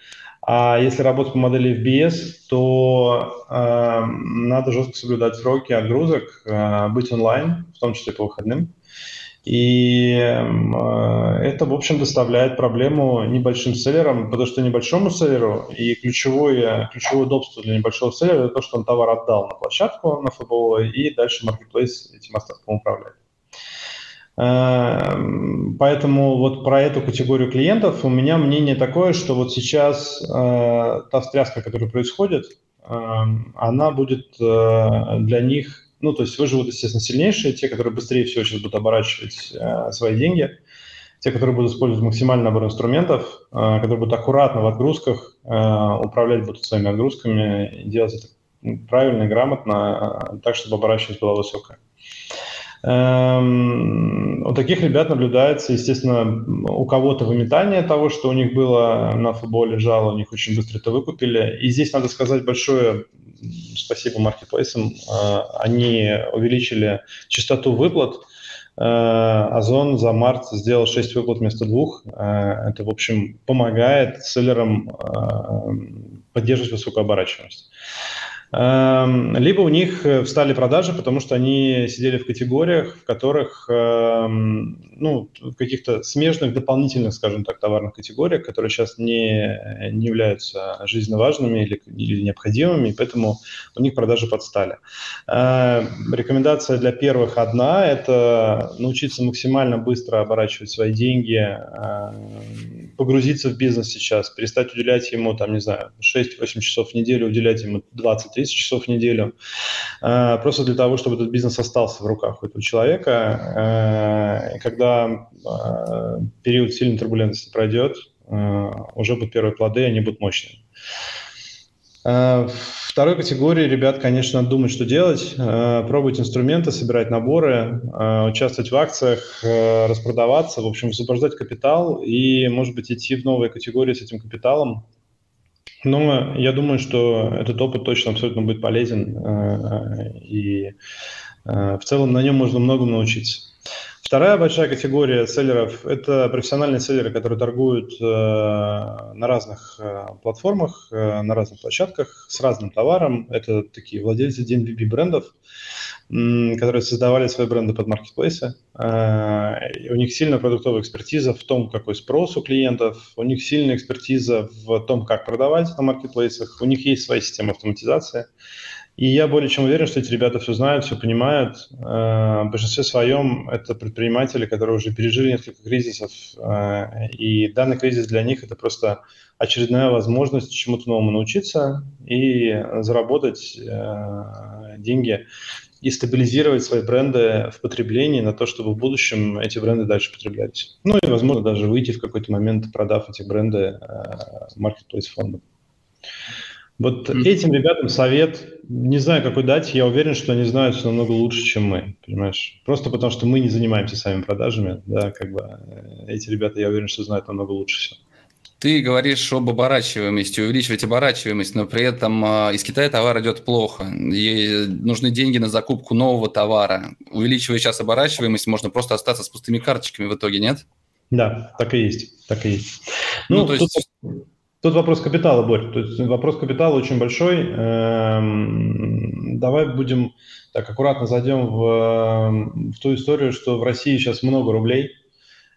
[SPEAKER 2] А если работать по модели FBS, то надо жестко соблюдать сроки отгрузок, быть онлайн, в том числе по выходным. И э, это, в общем, доставляет проблему небольшим селлерам, потому что небольшому селлеру и ключевое, ключевое удобство для небольшого селлера – это то, что он товар отдал на площадку, на ФБО, и дальше Marketplace этим остатком управляет. Эм, поэтому вот про эту категорию клиентов у меня мнение такое, что вот сейчас э, та встряска, которая происходит, э, она будет э, для них ну, то есть выживут, естественно, сильнейшие, те, которые быстрее всего сейчас будут оборачивать э, свои деньги, те, которые будут использовать максимальный набор инструментов, э, которые будут аккуратно в отгрузках, э, управлять будут своими отгрузками делать это правильно и грамотно, э, так, чтобы оборачиваемость была высокая. Эм, у таких ребят наблюдается, естественно, у кого-то выметание того, что у них было на футболе лежало, у них очень быстро это выкупили. И здесь надо сказать большое спасибо маркетплейсам. Э, они увеличили частоту выплат. Э, Озон за март сделал 6 выплат вместо двух. Э, это, в общем, помогает селлерам поддерживать высокую оборачиваемость. Эм, либо у них э, встали продажи, потому что они сидели в категориях, в которых, эм, ну, в каких-то смежных, дополнительных, скажем так, товарных категориях, которые сейчас не, не являются жизненно важными или, или необходимыми, и поэтому у них продажи подстали. Э, рекомендация для первых одна – это научиться максимально быстро оборачивать свои деньги, э, погрузиться в бизнес сейчас, перестать уделять ему, там, не знаю, 6-8 часов в неделю, уделять ему 20 30 часов в неделю, э, просто для того, чтобы этот бизнес остался в руках у этого человека. Э, когда э, период сильной турбулентности пройдет, уже будут первые плоды, они будут мощные. Второй категории ребят, конечно, надо думать, что делать. Пробовать инструменты, собирать наборы, участвовать в акциях, распродаваться, в общем, освобождать капитал и, может быть, идти в новые категории с этим капиталом, но я думаю, что этот опыт точно абсолютно будет полезен, э, и э, в целом на нем можно многому научиться. Вторая большая категория селлеров – это профессиональные селлеры, которые торгуют э, на разных э, платформах, э, на разных площадках с разным товаром. Это такие владельцы DNVB брендов, которые создавали свои бренды под маркетплейсы. У них сильная продуктовая экспертиза в том, какой спрос у клиентов, у них сильная экспертиза в том, как продавать на маркетплейсах, у них есть своя система автоматизации. И я более чем уверен, что эти ребята все знают, все понимают. В большинстве своем это предприниматели, которые уже пережили несколько кризисов, и данный кризис для них это просто очередная возможность чему-то новому научиться и заработать деньги и стабилизировать свои бренды в потреблении на то, чтобы в будущем эти бренды дальше потреблялись. Ну и, возможно, даже выйти в какой-то момент, продав эти бренды э, marketplace фондам. Вот mm-hmm. этим ребятам совет, не знаю, какой дать, я уверен, что они знают все намного лучше, чем мы, понимаешь? Просто потому, что мы не занимаемся сами продажами, да, как бы э, эти ребята, я уверен, что знают намного лучше всего.
[SPEAKER 1] Ты говоришь об оборачиваемости, увеличивать оборачиваемость, но при этом э, из Китая товар идет плохо. И нужны деньги на закупку нового товара. Увеличивая сейчас оборачиваемость, можно просто остаться с пустыми карточками в итоге, нет?
[SPEAKER 2] Да, так и есть. Так и есть. Ну, ну то есть... тут, тут вопрос капитала, Борь. Есть вопрос капитала очень большой. Эм, давай будем так аккуратно зайдем в, в ту историю, что в России сейчас много рублей –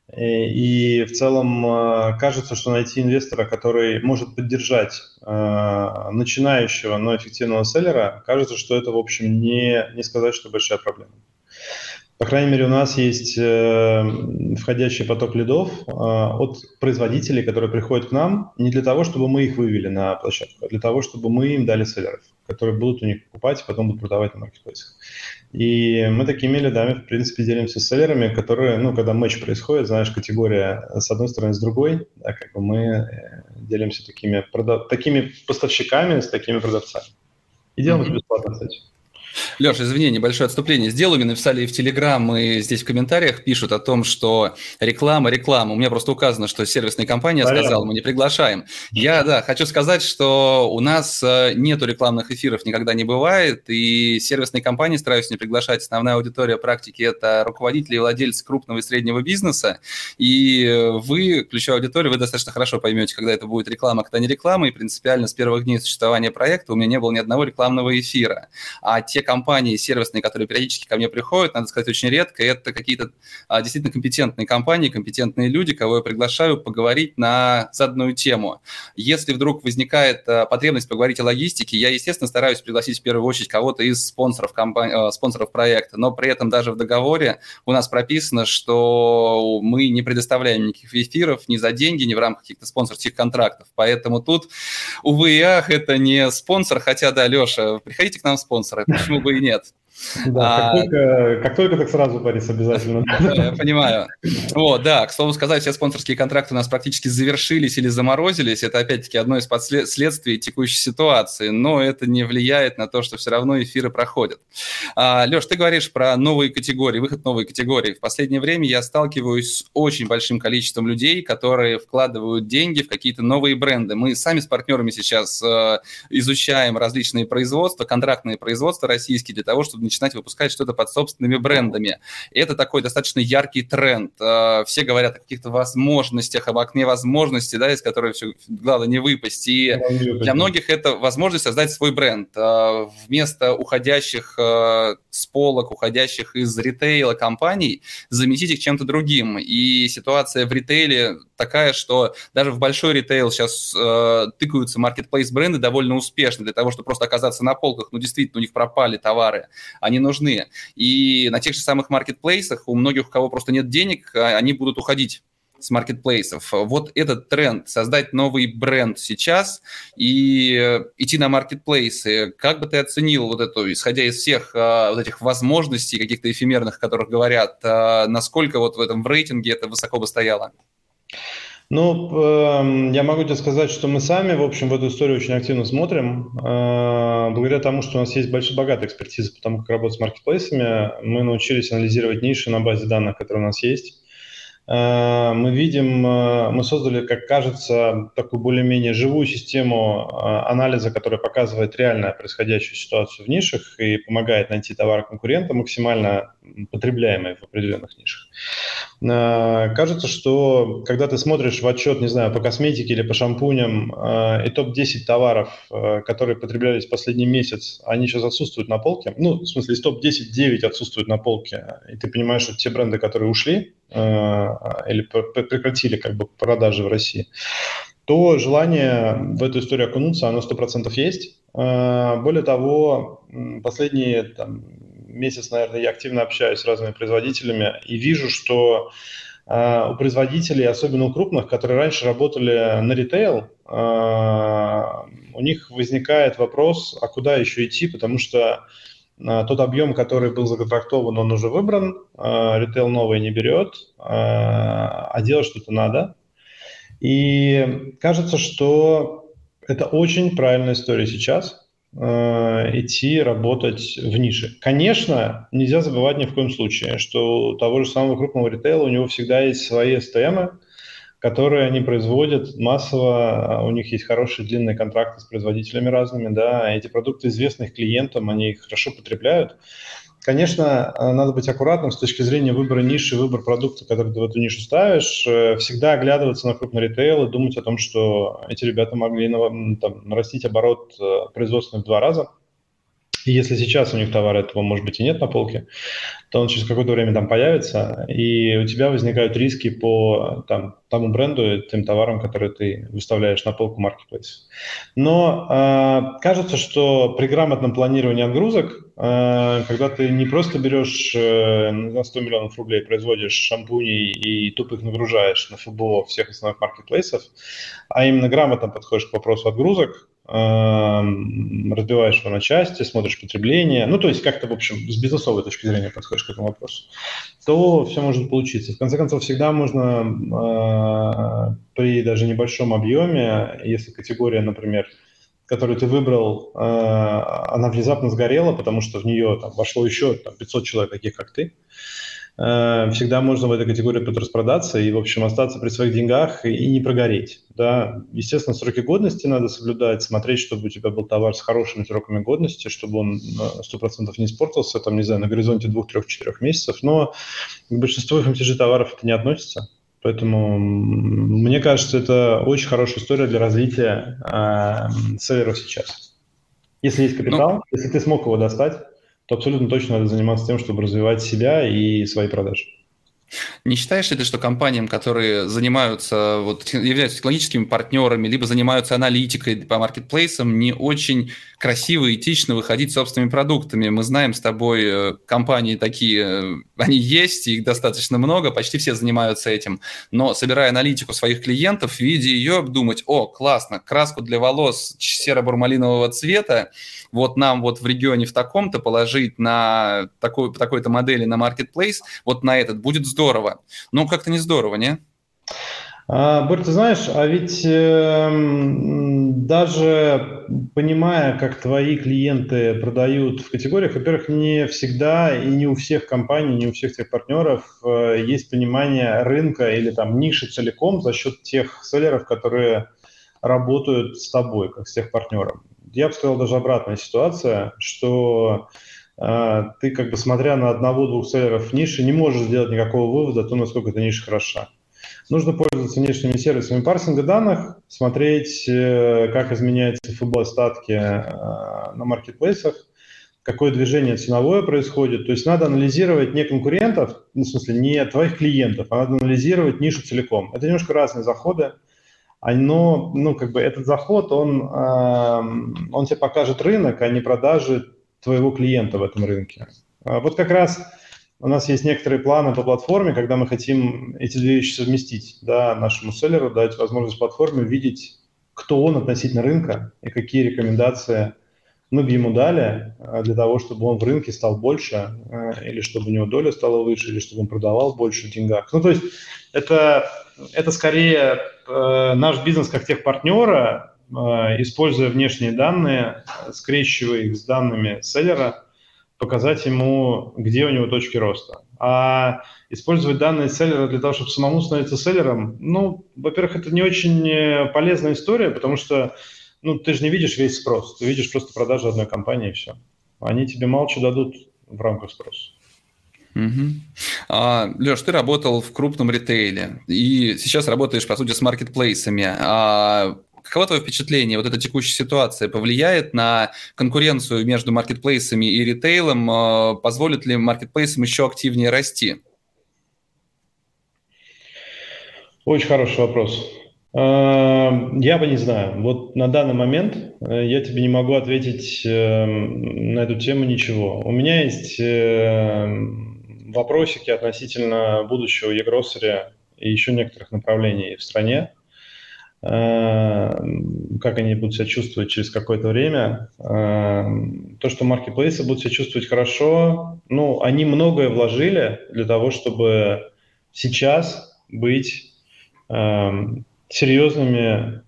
[SPEAKER 2] Э, и в целом э, кажется, что найти инвестора, который может поддержать э, начинающего, но эффективного селлера, кажется, что это, в общем, не, не сказать, что большая проблема. По крайней мере, у нас есть входящий поток лидов от производителей, которые приходят к нам не для того, чтобы мы их вывели на площадку, а для того, чтобы мы им дали селлеров, которые будут у них покупать и потом будут продавать на маркетплейсах. И мы такими лидами, в принципе, делимся с селлерами, которые, ну, когда матч происходит, знаешь, категория с одной стороны, с другой, да, как бы мы э, делимся такими, прода- такими поставщиками с такими продавцами. И делаем mm-hmm. бесплатно, кстати.
[SPEAKER 1] Леша, извини, небольшое отступление сделаю. Мне написали и в Телеграм, и здесь в комментариях пишут о том, что реклама, реклама. У меня просто указано, что сервисная компания Понятно. сказала, мы не приглашаем. Я, да, хочу сказать, что у нас э, нету рекламных эфиров, никогда не бывает, и сервисные компании стараюсь не приглашать. Основная аудитория практики – это руководители и владельцы крупного и среднего бизнеса, и вы, ключевая аудитория, вы достаточно хорошо поймете, когда это будет реклама, когда не реклама, и принципиально с первых дней существования проекта у меня не было ни одного рекламного эфира. А те компании сервисные, которые периодически ко мне приходят, надо сказать, очень редко, это какие-то а, действительно компетентные компании, компетентные люди, кого я приглашаю поговорить на заданную тему. Если вдруг возникает а, потребность поговорить о логистике, я, естественно, стараюсь пригласить в первую очередь кого-то из спонсоров, компании, а, спонсоров проекта, но при этом даже в договоре у нас прописано, что мы не предоставляем никаких эфиров ни за деньги, ни в рамках каких-то спонсорских контрактов. Поэтому тут, увы и ах, это не спонсор, хотя, да, Леша, приходите к нам спонсоры, почему почему бы и нет.
[SPEAKER 2] Да, а, как, только, как только, так сразу, Борис, обязательно.
[SPEAKER 1] Я понимаю. Вот, да, к слову сказать, все спонсорские контракты у нас практически завершились или заморозились. Это, опять-таки, одно из последствий текущей ситуации, но это не влияет на то, что все равно эфиры проходят. А, Леш, ты говоришь про новые категории, выход новой категории. В последнее время я сталкиваюсь с очень большим количеством людей, которые вкладывают деньги в какие-то новые бренды. Мы сами с партнерами сейчас э, изучаем различные производства, контрактные производства российские для того, чтобы начинать выпускать что-то под собственными брендами. И это такой достаточно яркий тренд. Э, все говорят о каких-то возможностях, об окне возможностей, да, из которой все, главное, не выпасть. И для многих это возможность создать свой бренд. Э, вместо уходящих э, с полок, уходящих из ритейла компаний, заметить их чем-то другим. И ситуация в ритейле такая, что даже в большой ритейл сейчас э, тыкаются маркетплейс бренды довольно успешно для того, чтобы просто оказаться на полках. Ну, действительно, у них пропали товары они нужны. И на тех же самых маркетплейсах у многих, у кого просто нет денег, а, они будут уходить с маркетплейсов. Вот этот тренд, создать новый бренд сейчас и э, идти на маркетплейсы, как бы ты оценил вот эту, исходя из всех а, вот этих возможностей каких-то эфемерных, о которых говорят, а, насколько вот в этом рейтинге это высоко бы стояло?
[SPEAKER 2] Ну, э, я могу тебе сказать, что мы сами, в общем, в эту историю очень активно смотрим. Э, благодаря тому, что у нас есть большая, богатая экспертиза по тому, как работать с маркетплейсами, мы научились анализировать ниши на базе данных, которые у нас есть. Э, мы видим, э, мы создали, как кажется, такую более-менее живую систему э, анализа, которая показывает реально происходящую ситуацию в нишах и помогает найти товары конкурента, максимально потребляемые в определенных нишах. Кажется, что когда ты смотришь в отчет, не знаю, по косметике или по шампуням, и топ-10 товаров, которые потреблялись последний месяц, они сейчас отсутствуют на полке, ну, в смысле, из топ-10 9 отсутствуют на полке, и ты понимаешь, что те бренды, которые ушли, или прекратили как бы продажи в России, то желание в эту историю окунуться, оно 100% есть. А, более того, последние там, месяц, наверное, я активно общаюсь с разными производителями и вижу, что Uh, у производителей, особенно у крупных, которые раньше работали на ритейл, у них возникает вопрос, а куда еще идти, потому что тот объем, который был законтрактован, он уже выбран, ритейл новый не берет, а делать что-то надо. И кажется, что это очень правильная история сейчас идти работать в нише. Конечно, нельзя забывать ни в коем случае, что у того же самого крупного ритейла у него всегда есть свои STM, которые они производят массово, у них есть хорошие длинные контракты с производителями разными, да, эти продукты известны их клиентам, они их хорошо потребляют. Конечно, э, надо быть аккуратным с точки зрения выбора ниши, выбора продукта, который ты в эту нишу ставишь. Э, всегда оглядываться на крупный ритейл и думать о том, что эти ребята могли там, нарастить оборот э, производственный в два раза – если сейчас у них товара этого, может быть, и нет на полке, то он через какое-то время там появится, и у тебя возникают риски по там, тому бренду, тем товарам, которые ты выставляешь на полку Marketplace. Но э, кажется, что при грамотном планировании отгрузок, э, когда ты не просто берешь э, на 100 миллионов рублей, производишь шампуни и тупо их нагружаешь на ФБО всех основных маркетплейсов, а именно грамотно подходишь к вопросу отгрузок, разбиваешь его на части, смотришь потребление, ну, то есть как-то, в общем, с бизнесовой точки зрения подходишь к этому вопросу, то все может получиться. В конце концов, всегда можно э, при даже небольшом объеме, если категория, например, которую ты выбрал, э, она внезапно сгорела, потому что в нее там, вошло еще там, 500 человек, таких как ты, Э, всегда можно в этой категории подраспродаться и, в общем, остаться при своих деньгах и не прогореть. Да. Естественно, сроки годности надо соблюдать, смотреть, чтобы у тебя был товар с хорошими сроками годности, чтобы он 100% не испортился, там, не знаю, на горизонте 2-3-4 месяцев, но к большинству FMCG товаров это не относится. Поэтому мне кажется, это очень хорошая история для развития э, селлеров сейчас. Если есть капитал, ну, если ты смог его достать, то абсолютно точно надо заниматься тем, чтобы развивать себя и свои продажи.
[SPEAKER 1] Не считаешь ли ты, что компаниям, которые занимаются, вот, являются технологическими партнерами, либо занимаются аналитикой по маркетплейсам, не очень красиво и этично выходить собственными продуктами? Мы знаем с тобой э, компании такие, э, они есть, их достаточно много, почти все занимаются этим, но собирая аналитику своих клиентов, видя ее, думать, о, классно, краску для волос серо-бурмалинового цвета, вот нам вот в регионе в таком-то положить на такой, такой-то модели на marketplace, вот на этот будет здорово. Ну, как-то не здорово, не?
[SPEAKER 2] А, Борь, ты знаешь, а ведь э, даже понимая, как твои клиенты продают в категориях, во-первых, не всегда и не у всех компаний, не у всех тех партнеров э, есть понимание рынка или там ниши целиком за счет тех селлеров, которые работают с тобой, как с тех партнером я бы сказал, даже обратная ситуация, что ты, как бы смотря на одного-двух селлеров в нише, не можешь сделать никакого вывода о том, насколько эта ниша хороша. Нужно пользоваться внешними сервисами парсинга данных, смотреть, э, как изменяются ФБ-остатки э, на маркетплейсах, какое движение ценовое происходит. То есть надо анализировать не конкурентов, ну, в смысле не твоих клиентов, а надо анализировать нишу целиком. Это немножко разные заходы оно, ну, как бы этот заход, он, э, он тебе покажет рынок, а не продажи твоего клиента в этом рынке. А вот как раз у нас есть некоторые планы по платформе, когда мы хотим эти две вещи совместить, да, нашему селлеру дать возможность платформе видеть, кто он относительно рынка и какие рекомендации мы бы ему дали а, для того, чтобы он в рынке стал больше, а, или чтобы у него доля стала выше, или чтобы он продавал больше в деньгах. Ну, то есть это, это скорее э, наш бизнес как техпартнера, используя внешние данные, скрещивая их с данными селлера, показать ему, где у него точки роста. А использовать данные селлера для того, чтобы самому становиться селлером, ну, во-первых, это не очень э, полезная история, потому что ну, ты же не видишь весь спрос, ты видишь просто продажу одной компании и все. Они тебе что дадут в рамках спроса.
[SPEAKER 1] Угу. А, Леш, ты работал в крупном ритейле и сейчас работаешь, по сути, с маркетплейсами. А каково твое впечатление? Вот эта текущая ситуация повлияет на конкуренцию между маркетплейсами и ритейлом? А, позволит ли маркетплейсам еще активнее расти?
[SPEAKER 2] Очень хороший вопрос. А, я бы не знаю. Вот на данный момент э, я тебе не могу ответить на эту тему ничего. У меня есть вопросики относительно будущего e и еще некоторых направлений в стране. Э, как они будут себя чувствовать через какое-то время. Э, то, что маркетплейсы будут себя чувствовать хорошо, ну, они многое вложили для того, чтобы сейчас быть э, серьезными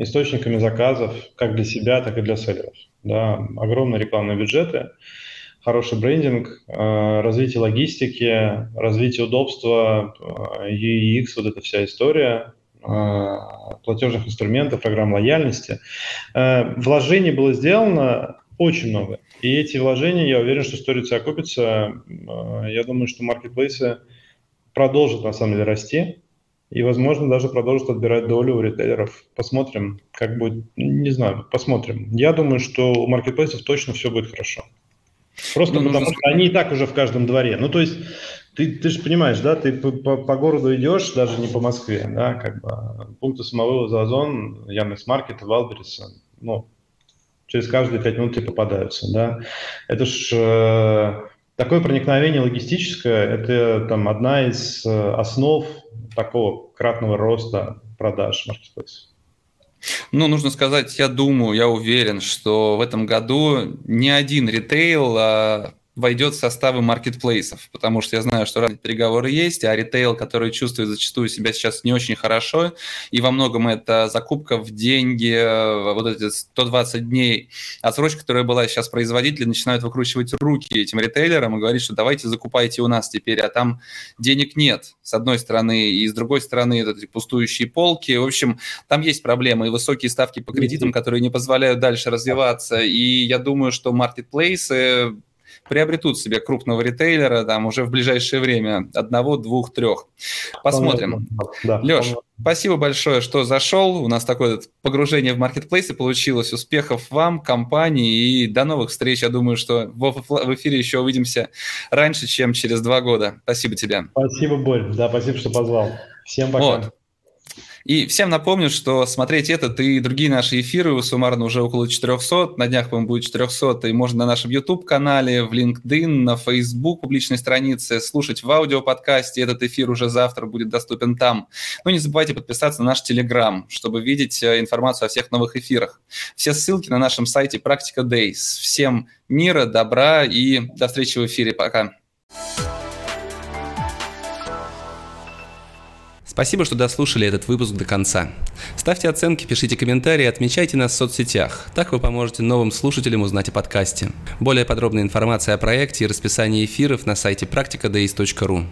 [SPEAKER 2] источниками заказов как для себя, так и для селлеров. Да, огромные рекламные бюджеты – хороший брендинг, развитие логистики, развитие удобства, UX, вот эта вся история, платежных инструментов, программ лояльности. Вложений было сделано очень много. И эти вложения, я уверен, что сторицы окупятся. Я думаю, что маркетплейсы продолжат на самом деле расти. И, возможно, даже продолжат отбирать долю у ритейлеров. Посмотрим, как будет. Не знаю, посмотрим. Я думаю, что у маркетплейсов точно все будет хорошо. Просто ну, потому, нужно... что они и так уже в каждом дворе. Ну, то есть, ты, ты же понимаешь, да, ты по, по, по городу идешь, даже не по Москве, да, как бы пункты самовывоза Озон, Яндекс.Маркет, Валберис, ну, через каждые пять минут тебе попадаются, да. Это ж э, такое проникновение логистическое, это там одна из э, основ такого кратного роста продаж маркетплейсов.
[SPEAKER 1] Ну, нужно сказать, я думаю, я уверен, что в этом году ни один ритейл а, войдет в составы маркетплейсов, потому что я знаю, что разные переговоры есть, а ритейл, который чувствует зачастую себя сейчас не очень хорошо, и во многом это закупка в деньги, э, вот эти 120 дней отсрочка, которая была сейчас производители, начинают выкручивать руки этим ритейлерам и говорить, что давайте закупайте у нас теперь, а там денег нет, с одной стороны, и с другой стороны это эти пустующие полки. В общем, там есть проблемы и высокие ставки по кредитам, которые не позволяют дальше развиваться, и я думаю, что маркетплейсы приобретут себе крупного ритейлера там уже в ближайшее время, одного, двух, трех. Посмотрим. Да, Леш, спасибо большое, что зашел. У нас такое погружение в маркетплейсы получилось. Успехов вам, компании и до новых встреч. Я думаю, что в эфире еще увидимся раньше, чем через два года. Спасибо тебе.
[SPEAKER 2] Спасибо, Боль. Да, спасибо, что позвал. Всем пока. Вот.
[SPEAKER 1] И всем напомню, что смотреть этот и другие наши эфиры суммарно уже около 400. На днях, по-моему, будет 400. И можно на нашем YouTube-канале, в LinkedIn, на Facebook публичной странице, слушать в аудиоподкасте. Этот эфир уже завтра будет доступен там. Ну, не забывайте подписаться на наш Telegram, чтобы видеть э, информацию о всех новых эфирах. Все ссылки на нашем сайте Практика Days. Всем мира, добра и до встречи в эфире. Пока. Спасибо, что дослушали этот выпуск до конца. Ставьте оценки, пишите комментарии, отмечайте нас в соцсетях. Так вы поможете новым слушателям узнать о подкасте. Более подробная информация о проекте и расписании эфиров на сайте практикадеис.ру.